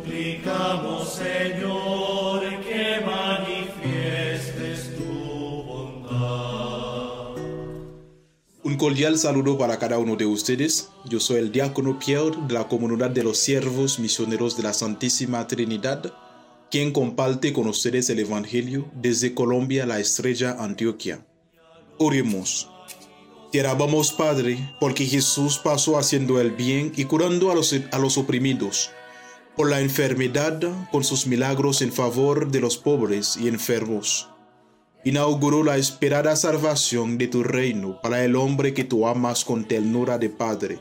suplicamos, Señor, que tu bondad. Un cordial saludo para cada uno de ustedes. Yo soy el diácono Pierre de la comunidad de los siervos misioneros de la Santísima Trinidad, quien comparte con ustedes el Evangelio desde Colombia, la estrella Antioquia. Oremos. Te alabamos, Padre, porque Jesús pasó haciendo el bien y curando a los, a los oprimidos, por la enfermedad con sus milagros en favor de los pobres y enfermos. Inauguró la esperada salvación de tu reino para el hombre que tú amas con ternura de Padre.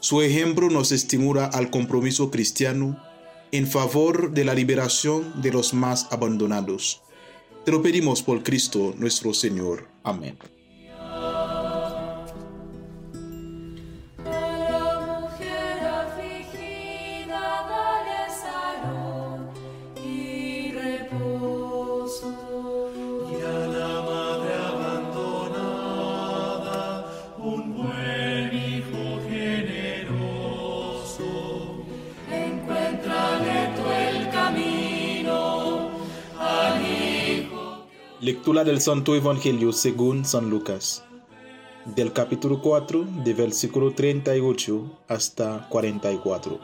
Su ejemplo nos estimula al compromiso cristiano en favor de la liberación de los más abandonados. Te lo pedimos por Cristo nuestro Señor. Amén. Lectura del Santo Evangelio según San Lucas, del capítulo 4, de versículo 38 hasta 44.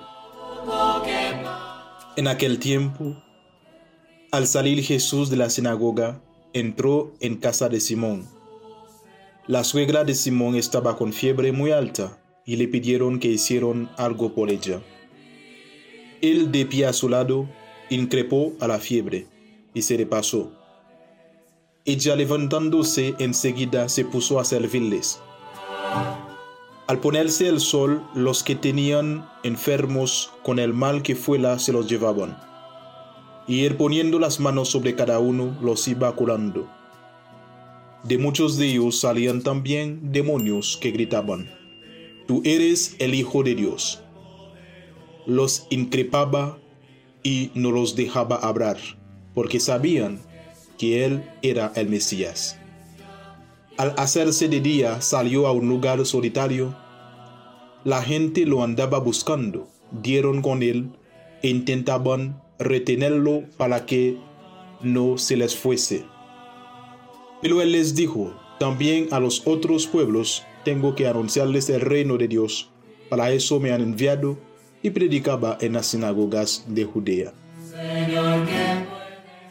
En aquel tiempo, al salir Jesús de la sinagoga, entró en casa de Simón. La suegra de Simón estaba con fiebre muy alta y le pidieron que hicieran algo por ella. Él de pie a su lado, increpó a la fiebre y se le pasó. Ella levantándose enseguida se puso a servirles. Al ponerse el sol, los que tenían enfermos con el mal que fuera se los llevaban. Y él poniendo las manos sobre cada uno, los iba curando. De muchos de ellos salían también demonios que gritaban, Tú eres el Hijo de Dios. Los increpaba y no los dejaba hablar, porque sabían que él era el Mesías. Al hacerse de día salió a un lugar solitario. La gente lo andaba buscando, dieron con él e intentaban retenerlo para que no se les fuese. Pero él les dijo, también a los otros pueblos tengo que anunciarles el reino de Dios. Para eso me han enviado y predicaba en las sinagogas de Judea.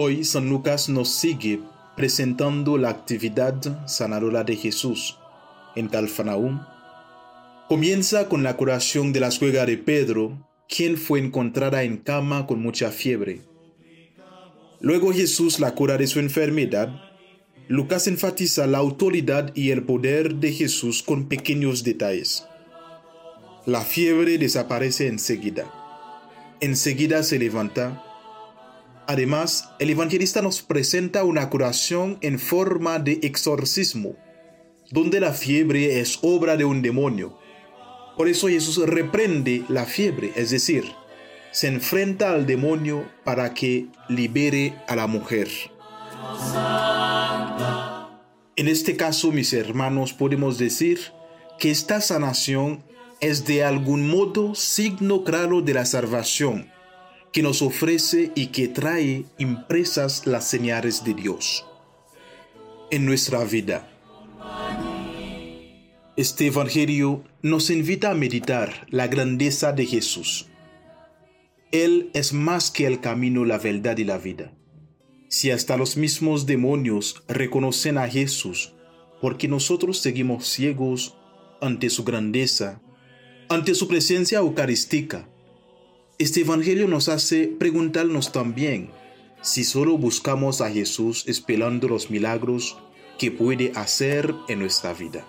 Hoy San Lucas nos sigue presentando la actividad sanadora de Jesús en Calfanaúm. Comienza con la curación de la suegra de Pedro, quien fue encontrada en cama con mucha fiebre. Luego Jesús la cura de su enfermedad. Lucas enfatiza la autoridad y el poder de Jesús con pequeños detalles. La fiebre desaparece enseguida. Enseguida se levanta Además, el evangelista nos presenta una curación en forma de exorcismo, donde la fiebre es obra de un demonio. Por eso Jesús reprende la fiebre, es decir, se enfrenta al demonio para que libere a la mujer. En este caso, mis hermanos, podemos decir que esta sanación es de algún modo signo claro de la salvación que nos ofrece y que trae impresas las señales de Dios en nuestra vida. Este Evangelio nos invita a meditar la grandeza de Jesús. Él es más que el camino, la verdad y la vida. Si hasta los mismos demonios reconocen a Jesús, porque nosotros seguimos ciegos ante su grandeza, ante su presencia eucarística, este Evangelio nos hace preguntarnos también si solo buscamos a Jesús esperando los milagros que puede hacer en nuestra vida.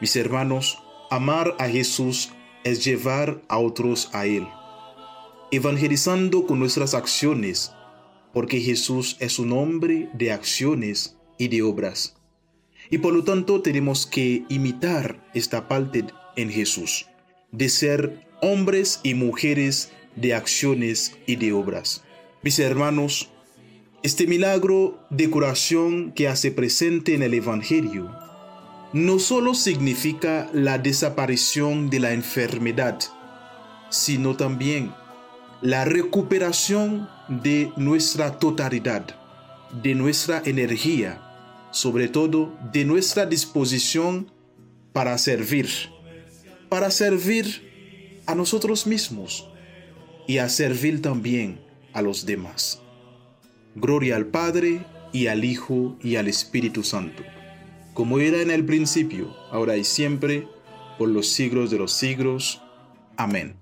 Mis hermanos, amar a Jesús es llevar a otros a Él, evangelizando con nuestras acciones, porque Jesús es un hombre de acciones y de obras. Y por lo tanto tenemos que imitar esta parte en Jesús, de ser hombres y mujeres de acciones y de obras. Mis hermanos, este milagro de curación que hace presente en el Evangelio no solo significa la desaparición de la enfermedad, sino también la recuperación de nuestra totalidad, de nuestra energía, sobre todo de nuestra disposición para servir, para servir a nosotros mismos y a servir también a los demás. Gloria al Padre y al Hijo y al Espíritu Santo como era en el principio, ahora y siempre, por los siglos de los siglos. Amén.